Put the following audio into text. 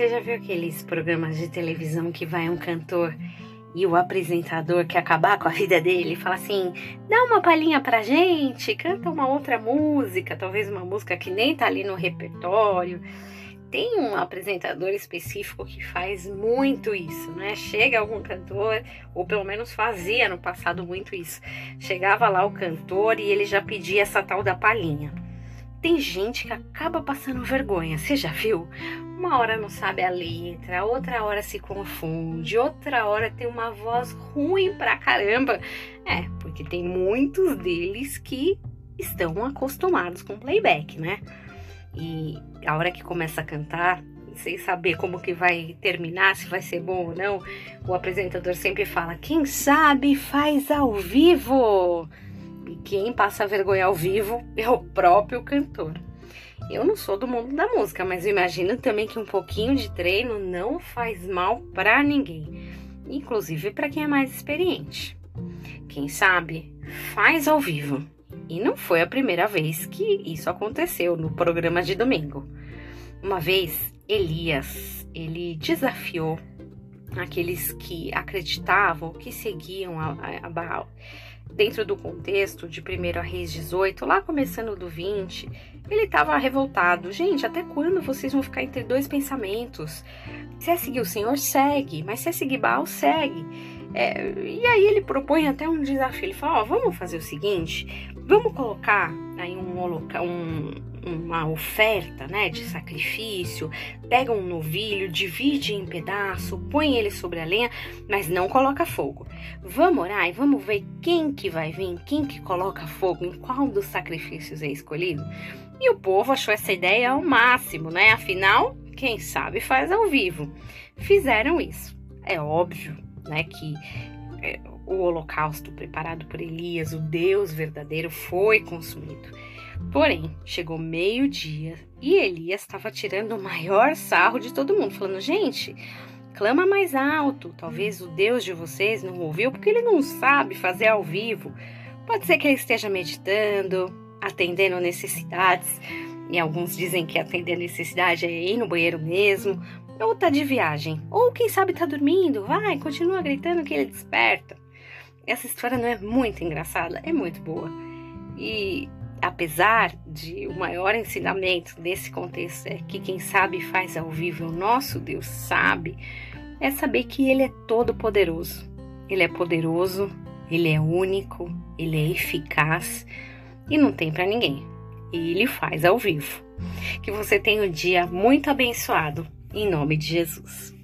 Você já viu aqueles programas de televisão que vai um cantor e o apresentador quer acabar com a vida dele fala assim: dá uma palhinha pra gente, canta uma outra música, talvez uma música que nem tá ali no repertório. Tem um apresentador específico que faz muito isso, né? Chega algum cantor, ou pelo menos fazia no passado muito isso. Chegava lá o cantor e ele já pedia essa tal da palhinha. Tem gente que acaba passando vergonha, você já viu? Uma hora não sabe a letra, outra hora se confunde, outra hora tem uma voz ruim pra caramba. É, porque tem muitos deles que estão acostumados com playback, né? E a hora que começa a cantar, sem saber como que vai terminar, se vai ser bom ou não, o apresentador sempre fala: quem sabe faz ao vivo. Quem passa vergonha ao vivo é o próprio cantor. Eu não sou do mundo da música, mas imagino também que um pouquinho de treino não faz mal para ninguém, inclusive para quem é mais experiente. Quem sabe, faz ao vivo. E não foi a primeira vez que isso aconteceu no programa de domingo. Uma vez, Elias, ele desafiou aqueles que acreditavam, que seguiam a, a, a Baal dentro do contexto de 1 Reis 18, lá começando do 20, ele estava revoltado. Gente, até quando vocês vão ficar entre dois pensamentos? Se é seguir o Senhor, segue, mas se é seguir Baal, segue. É, e aí ele propõe até um desafio. Ele fala: ó, vamos fazer o seguinte, vamos colocar aí um, um, uma oferta, né, de sacrifício. Pega um novilho, divide em pedaço, põe ele sobre a lenha, mas não coloca fogo. Vamos orar e vamos ver quem que vai vir, quem que coloca fogo, em qual dos sacrifícios é escolhido. E o povo achou essa ideia ao máximo, né? Afinal, quem sabe faz ao vivo. Fizeram isso. É óbvio né, que é, o holocausto preparado por Elias, o Deus verdadeiro, foi consumido. Porém, chegou meio-dia e Elias estava tirando o maior sarro de todo mundo, falando: gente, clama mais alto. Talvez o Deus de vocês não ouviu porque ele não sabe fazer ao vivo. Pode ser que ele esteja meditando, atendendo necessidades. E alguns dizem que atender necessidade é ir no banheiro mesmo, ou tá de viagem, ou quem sabe tá dormindo, vai, continua gritando que ele desperta. Essa história não é muito engraçada, é muito boa. E apesar de o maior ensinamento desse contexto é que quem sabe faz ao vivo, o nosso Deus sabe, é saber que ele é todo poderoso. Ele é poderoso, ele é único, ele é eficaz e não tem para ninguém. E ele faz ao vivo. Que você tenha um dia muito abençoado em nome de Jesus.